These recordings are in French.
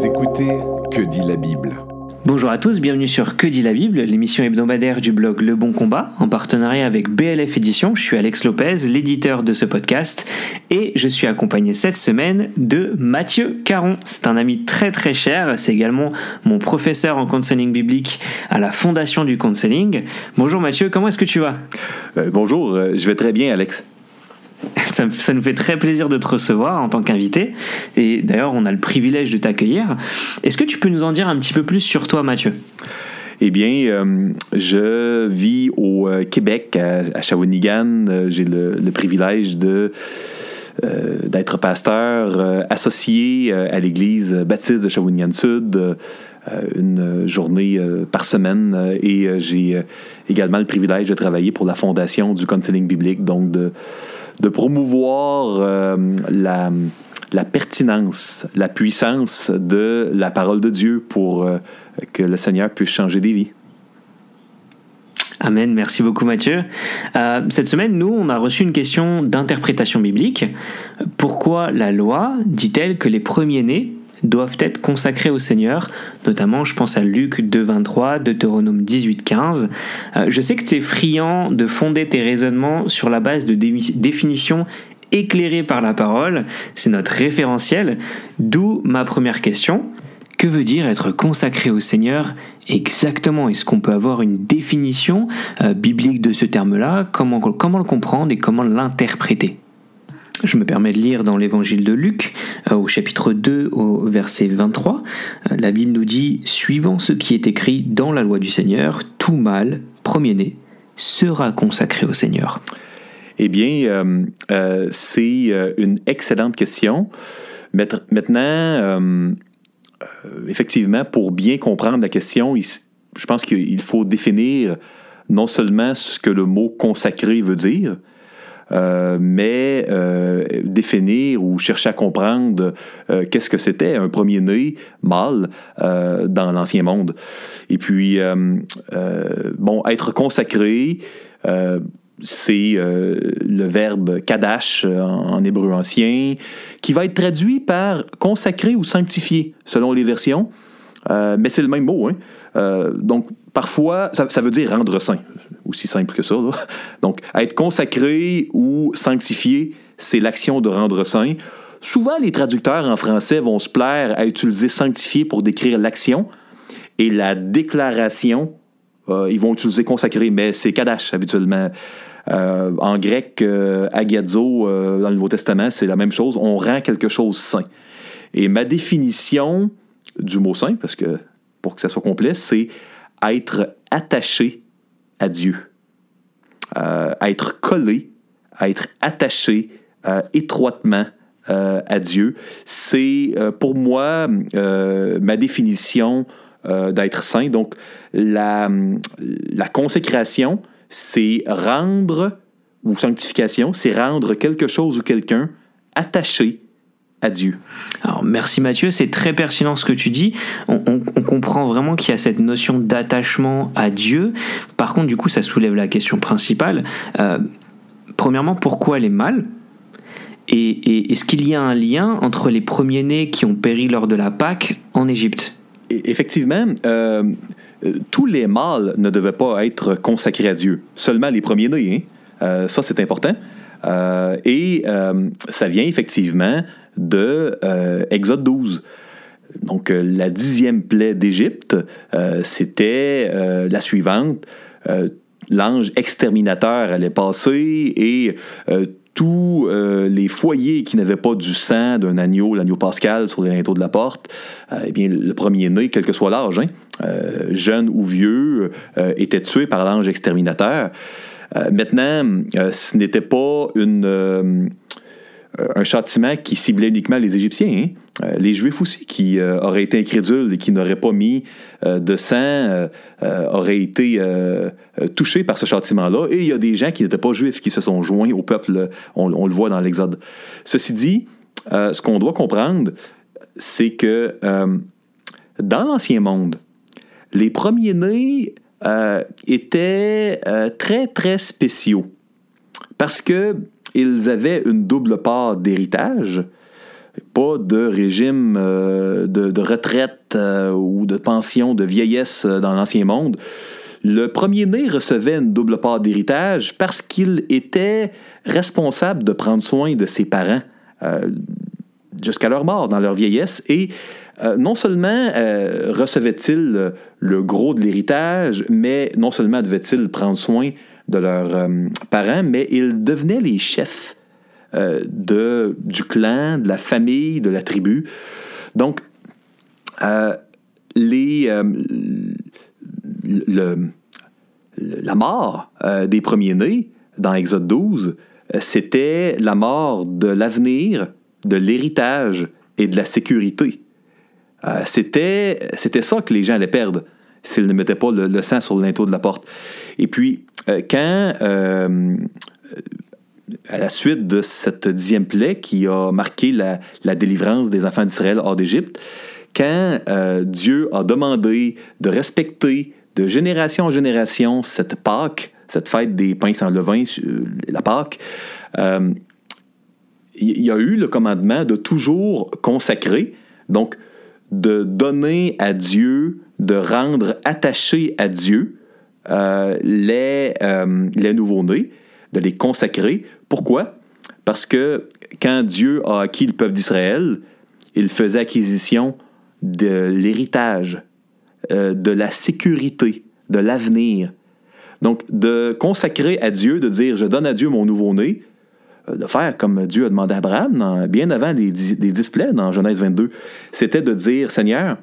Vous écoutez Que dit la Bible Bonjour à tous, bienvenue sur Que dit la Bible, l'émission hebdomadaire du blog Le Bon Combat, en partenariat avec BLF Édition. Je suis Alex Lopez, l'éditeur de ce podcast, et je suis accompagné cette semaine de Mathieu Caron. C'est un ami très très cher, c'est également mon professeur en counseling biblique à la Fondation du Counseling. Bonjour Mathieu, comment est-ce que tu vas? Euh, bonjour, euh, je vais très bien, Alex. Ça, nous fait très plaisir de te recevoir en tant qu'invité. Et d'ailleurs, on a le privilège de t'accueillir. Est-ce que tu peux nous en dire un petit peu plus sur toi, Mathieu? Eh bien, euh, je vis au euh, Québec, à, Shawinigan. Euh, J'ai le, privilège d'être pasteur associé à l'Église baptiste de Shawinigan-Sud. euh, une journée euh, par semaine euh, et euh, j'ai euh, également le privilège de travailler pour la fondation du counseling biblique, donc de, promouvoir euh, la, pertinence, la puissance de la parole de Dieu pour euh, que le Seigneur puisse changer des vies. Amen, merci beaucoup Mathieu. Euh, cette semaine, nous, on a reçu une question d'interprétation biblique. Pourquoi la loi dit-elle que les premiers-nés doivent être consacrés au Seigneur Notamment, je pense à Luc 2.23, Deutéronome 18.15. Euh, je sais que tu es friand de fonder tes raisonnements sur la base de dé- définitions éclairées par la parole. C'est notre référentiel. D'où ma première question. Que veut dire être consacré au Seigneur exactement? Est-ce qu'on peut avoir une définition euh, biblique de ce terme-là? Comment, comment le comprendre et comment l'interpréter? Je me permets de lire dans l'évangile de Luc, euh, au chapitre 2, au verset 23. Euh, la Bible nous dit Suivant ce qui est écrit dans la loi du Seigneur, tout mâle, premier-né, sera consacré au Seigneur. Eh bien, euh, c'est une excellente question. Maintenant, effectivement, pour bien comprendre la question, je pense qu'il faut définir non seulement ce que le mot consacré veut dire, euh, mais euh, définir ou chercher à comprendre euh, qu'est-ce que c'était un premier-né mâle dans l'Ancien Monde. Et puis, bon, être consacré, c'est le verbe kadash en, hébreu ancien, qui va être traduit par consacré ou sanctifié, selon les versions. Mais c'est le même mot. Hein? Donc, parfois, ça, veut dire rendre saint. Aussi simple que ça. Donc, être consacré ou sanctifié, c'est l'action de rendre saint. Souvent, les traducteurs en français vont se plaire à utiliser sanctifié pour décrire l'action et la déclaration, euh, ils vont utiliser consacré, mais c'est kadash habituellement. Euh, en grec, euh, agiazo, euh, dans le Nouveau Testament, c'est la même chose. On rend quelque chose saint. Et ma définition du mot saint, parce que pour que ça soit complet, c'est être attaché à Dieu. Euh, être collé, être attaché euh, étroitement euh, à Dieu. C'est euh, pour moi ma définition d'être saint. Donc, la, la consécration, c'est rendre, ou sanctification, c'est rendre quelque chose ou quelqu'un attaché à Dieu. Alors, merci Mathieu, c'est très pertinent ce que tu dis. On, on- on comprend vraiment qu'il y a cette notion d'attachement à Dieu. Par contre, du coup, ça soulève la question principale. Euh, premièrement, pourquoi les mâles? Et, et est-ce qu'il y a un lien entre les premiers-nés qui ont péri lors de la Pâque en Égypte? Effectivement, euh, euh, tous les mâles ne devaient pas être consacrés à Dieu, seulement les premiers-nés. hein. Euh, ça, c'est important. Euh, et euh, ça vient effectivement de euh, Exode 12. Donc, la dixième plaie d'Égypte, c'était la suivante. L'ange exterminateur allait passer et tous euh, les foyers qui n'avaient pas du sang d'un agneau, l'agneau pascal, sur les linteaux de la porte, euh, eh bien, le premier-né, quel que soit l'âge, hein, euh, jeune ou vieux, était tué par l'ange exterminateur. Maintenant, ce n'était pas une, un châtiment qui ciblait uniquement les Égyptiens. hein. Euh, les Juifs aussi, qui euh, auraient été incrédules et qui n'auraient pas mis euh, de sang, euh, euh, auraient été euh, euh, touchés par ce châtiment-là. Et il y a des gens qui n'étaient pas juifs qui se sont joints au peuple. On, le voit dans l'Exode. Ceci dit, euh, ce qu'on doit comprendre, c'est que euh, dans l'Ancien Monde, les premiers-nés euh, étaient euh, très, très spéciaux parce qu'ils avaient une double part d'héritage. pas de régime de, de, retraite ou de pension de vieillesse dans l'Ancien Monde. Le premier-né recevait une double part d'héritage parce qu'il était responsable de prendre soin de ses parents jusqu'à leur mort, dans leur vieillesse, et euh, non seulement euh, recevait-il le gros de l'héritage, mais non seulement devait-il prendre soin de leurs euh, parents, mais ils devenaient les chefs de, du clan, de la famille, de la tribu. Donc, les, le, la mort des premiers-nés dans Exode 12, c'était la mort de l'avenir, de l'héritage et de la sécurité. Euh, c'était, ça que les gens allaient perdre s'ils ne mettaient pas le, sang sur le linteau de la porte. Et puis, euh, quand, euh, à la suite de cette dixième plaie qui a marqué la, la délivrance des enfants d'Israël hors d'Égypte, quand Dieu a demandé de respecter de génération en génération cette Pâque, cette fête des pains sans levain, la Pâque, il y a eu le commandement de toujours consacrer, donc de donner à Dieu, de rendre attaché à Dieu euh, les, euh, les nouveaux-nés, de les consacrer. Pourquoi? Parce que quand Dieu a acquis le peuple d'Israël, il faisait acquisition de l'héritage, euh, de la sécurité, de l'avenir. Donc, de consacrer à Dieu, de dire, je donne à Dieu mon nouveau-né, euh, de faire comme Dieu a demandé à Abraham, bien avant les, les displays dans Genèse 22, c'était de dire, Seigneur,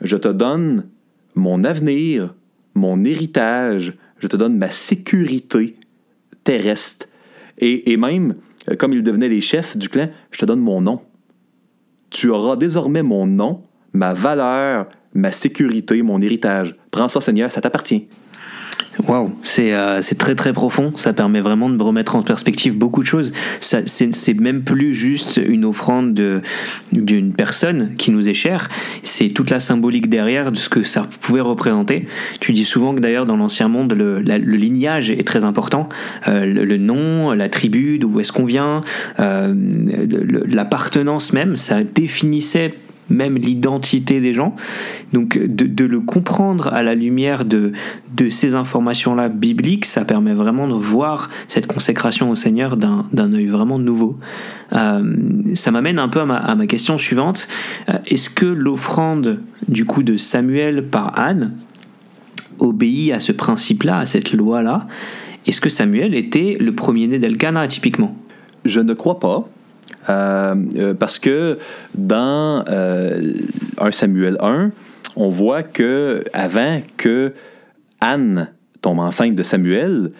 je te donne mon avenir, mon héritage, je te donne ma sécurité terrestre. Et, et même, euh, comme ils devenaient les chefs du clan, je te donne mon nom. Tu auras désormais mon nom, ma valeur, ma sécurité, mon héritage. Prends ça, Seigneur, ça t'appartient. Waouh, euh, c'est très très profond. Ça permet vraiment de me remettre en perspective beaucoup de choses. C'est même plus juste une offrande d'une personne qui nous est chère. C'est toute la symbolique derrière de ce que ça pouvait représenter. Tu dis souvent que d'ailleurs dans l'ancien monde, le, le, lignage est très important. Euh, le, nom, la tribu, d'où est-ce qu'on vient, euh, l'appartenance même, ça définissait même l'identité des gens. Donc de, le comprendre à la lumière de, de ces informations-là bibliques, ça permet vraiment de voir cette consécration au Seigneur d'un œil vraiment nouveau. Euh, ça m'amène un peu à ma, question suivante. Euh, est-ce que l'offrande du coup de Samuel par Anne obéit à ce principe-là, à cette loi-là? Est-ce que Samuel était le premier-né d'Elkanah typiquement? Je ne crois pas. Euh, euh, parce que dans 1 euh, Samuel 1, on voit que avant que Anne tombe enceinte de Samuel,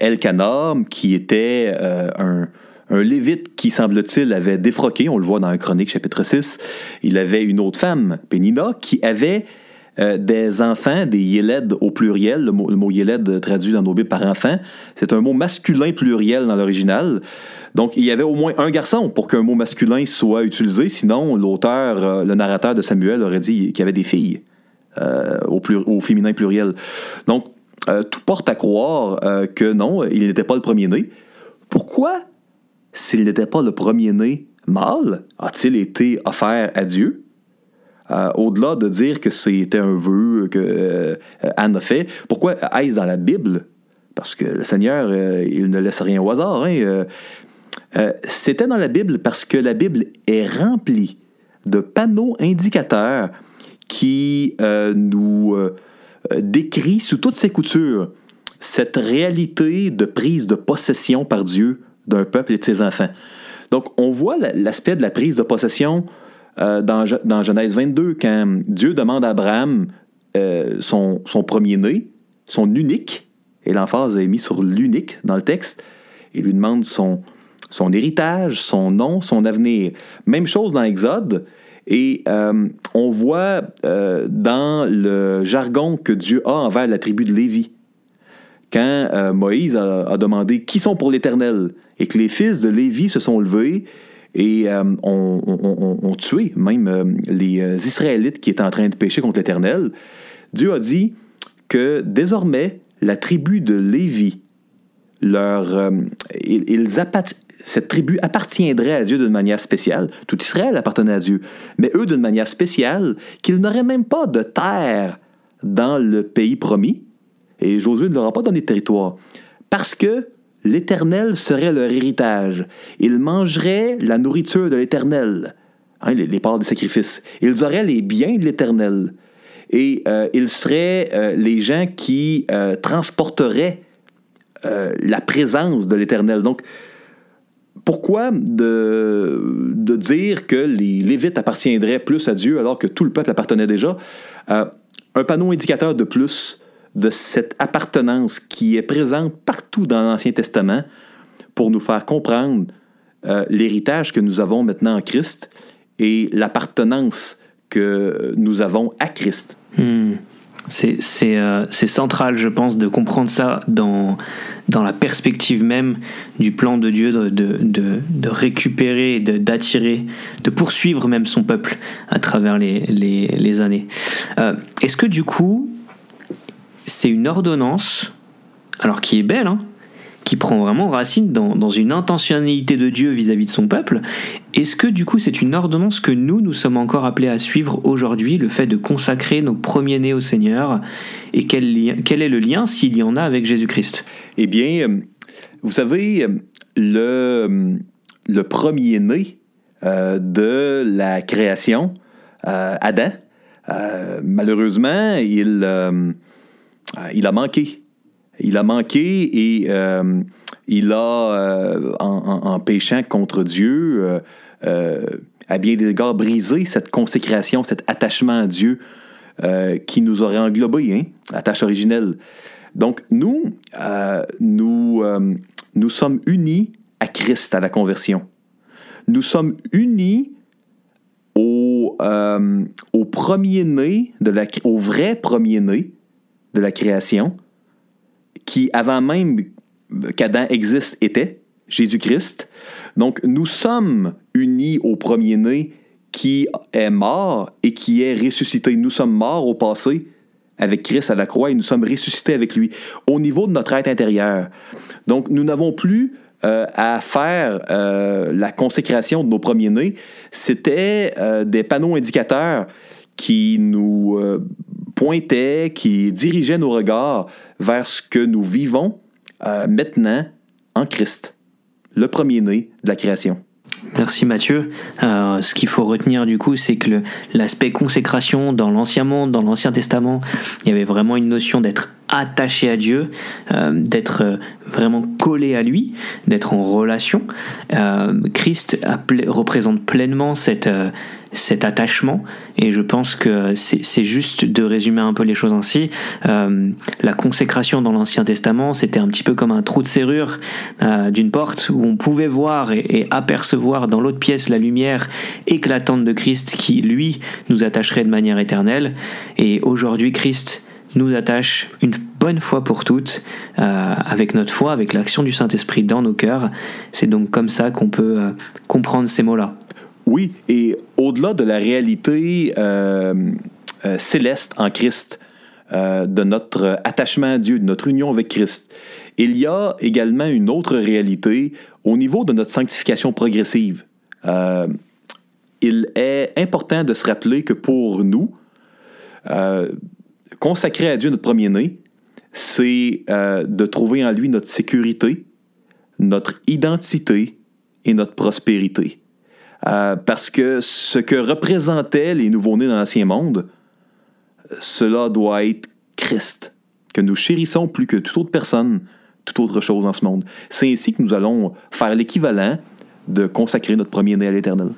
Elkanah, qui était un, un lévite qui, semble-t-il, avait défroqué, on le voit dans un chronique chapitre 6, il avait une autre femme, Pénina, qui avait des enfants, des yélèdes au pluriel. Le mot, le traduit dans nos Bibles par enfant, c'est un mot masculin pluriel dans l'original. Donc, il y avait au moins un garçon pour qu'un mot masculin soit utilisé, sinon l'auteur, euh, le narrateur de Samuel aurait dit qu'il y avait des filles euh, au, féminin pluriel. Donc, euh, tout porte à croire que non, il n'était pas le premier-né. Pourquoi, s'il n'était pas le premier-né mâle, a-t-il été offert à Dieu? Au-delà de dire que c'était un vœu que Anne a fait, pourquoi est-ce dans la Bible? Parce que le Seigneur, il ne laisse rien au hasard. Hein? Euh, c'était dans la Bible parce que la Bible est remplie de panneaux indicateurs qui euh, nous euh, décrit sous toutes ses coutures cette réalité de prise de possession par Dieu d'un peuple et de ses enfants. Donc, on voit l'aspect de la prise de possession dans, dans, Genèse 22, quand Dieu demande à Abraham son, son premier-né, son unique, et l'emphase est mise sur l'unique dans le texte, et lui demande son, héritage, son nom, son avenir. Même chose dans Exode. Et euh, on voit euh, dans le jargon que Dieu a envers la tribu de Lévi, quand euh, Moïse a, demandé qui sont pour l'Éternel, et que les fils de Lévi se sont levés et ont, tué même les Israélites qui étaient en train de pécher contre l'Éternel, Dieu a dit que désormais la tribu de Lévi leur, ils, cette tribu appartiendrait à Dieu d'une manière spéciale. Tout Israël appartenait à Dieu, mais eux d'une manière spéciale, qu'ils n'auraient même pas de terre dans le pays promis, et Josué ne leur a pas donné de territoire, parce que l'Éternel serait leur héritage. Ils mangeraient la nourriture de l'Éternel, hein, les, parts des sacrifices. Ils auraient les biens de l'Éternel. Et euh, ils seraient euh, les gens qui euh, transporteraient la présence de l'Éternel. Donc, pourquoi de, de, dire que les Lévites appartiendraient plus à Dieu alors que tout le peuple appartenait déjà? un panneau indicateur de plus de cette appartenance qui est présente partout dans l'Ancien Testament pour nous faire comprendre euh, l'héritage que nous avons maintenant en Christ et l'appartenance que nous avons à Christ. Hmm. Euh, c'est central, je pense, de comprendre ça dans, dans la perspective même du plan de Dieu de, de, de, récupérer, d'attirer, de, poursuivre même son peuple à travers les, les, les années. Euh, est-ce que du coup, c'est une ordonnance, alors qui est belle, hein, qui prend vraiment racine dans, une intentionnalité de Dieu vis-à-vis de son peuple. Est-ce que du coup c'est une ordonnance que nous, nous sommes encore appelés à suivre aujourd'hui, le fait de consacrer nos premiers-nés au Seigneur Et quel, quel est le lien, s'il y en a, avec Jésus-Christ? Eh bien, euh, vous savez, le, le premier-né euh, de la création, euh, Adam, malheureusement, il euh, il a manqué. Il a manqué et euh, il a, euh, en, péchant contre Dieu, à bien des égards, brisé cette consécration, cet attachement à Dieu qui nous aurait englobé, hein, la tâche originelle. Donc, nous, nous, nous sommes unis à Christ à la conversion. Nous sommes unis au, au premier-né, au vrai premier-né de la création, qui avant même qu'Adam existe était, Jésus-Christ. Donc nous sommes unis au premier-né qui est mort et qui est ressuscité. Nous sommes morts au passé avec Christ à la croix et nous sommes ressuscités avec lui au niveau de notre être intérieur. Donc nous n'avons plus euh, à faire euh, la consécration de nos premiers-nés. C'était euh, des panneaux indicateurs qui nous pointait, qui dirigeait nos regards vers ce que nous vivons euh, maintenant en Christ, le premier-né de la création. Merci Mathieu. Euh, ce qu'il faut retenir du coup, c'est que l'aspect consécration dans l'Ancien Monde, dans l'Ancien Testament, il y avait vraiment une notion d'être attaché à Dieu, euh, d'être vraiment collé à lui, d'être en relation. Christ représente pleinement cette, cet attachement. Et je pense que c'est juste de résumer un peu les choses ainsi. Euh, la consécration dans l'Ancien Testament, c'était un petit peu comme un trou de serrure euh, d'une porte où on pouvait voir et, apercevoir dans l'autre pièce la lumière éclatante de Christ qui, lui, nous attacherait de manière éternelle. Et aujourd'hui, Christ nous attache une bonne fois pour toutes euh, avec notre foi, avec l'action du Saint-Esprit dans nos cœurs. C'est donc comme ça qu'on peut comprendre ces mots-là. Oui, et au-delà de la réalité euh, euh, céleste en Christ, euh, de notre attachement à Dieu, de notre union avec Christ, il y a également une autre réalité au niveau de notre sanctification progressive. il est important de se rappeler que pour nous, consacrer à Dieu notre premier-né, c'est de trouver en lui notre sécurité, notre identité et notre prospérité. Euh, parce que ce que représentaient les nouveaux-nés dans l'Ancien Monde, cela doit être Christ, que nous chérissons plus que toute autre personne, toute autre chose dans ce monde. C'est ainsi que nous allons faire l'équivalent de consacrer notre premier-né à l'Éternel.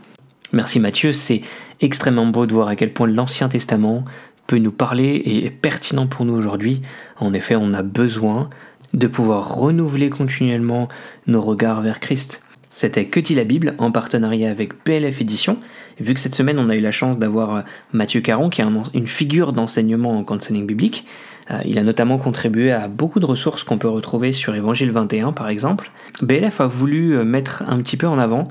Merci Mathieu, c'est extrêmement beau de voir à quel point l'Ancien Testament peut nous parler et est pertinent pour nous aujourd'hui. En effet, on a besoin de pouvoir renouveler continuellement nos regards vers Christ. C'était Que dit la Bible en partenariat avec PLF Édition. vu que cette semaine on a eu la chance d'avoir euh, Mathieu Caron qui est une figure d'enseignement en counseling biblique, euh, il a notamment contribué à beaucoup de ressources qu'on peut retrouver sur Évangile 21 par exemple. BLF a voulu euh, mettre un petit peu en avant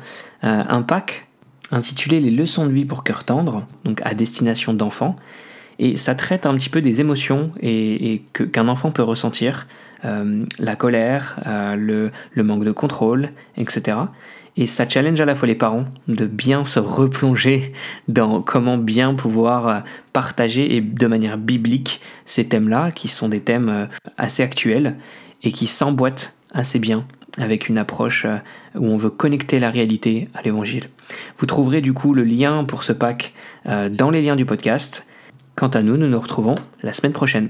un pack intitulé Les leçons de vie pour cœur tendre, donc à destination d'enfants. Et ça traite un petit peu des émotions et, qu'un enfant peut ressentir la colère, le, le, manque de contrôle, etc. Et ça challenge à la fois les parents de bien se replonger dans comment bien pouvoir partager et de manière biblique ces thèmes-là, qui sont des thèmes assez actuels et qui s'emboîtent assez bien avec une approche euh, où on veut connecter la réalité à l'évangile. Vous trouverez du coup le lien pour ce pack euh, dans les liens du podcast. Quant à nous, nous nous retrouvons la semaine prochaine.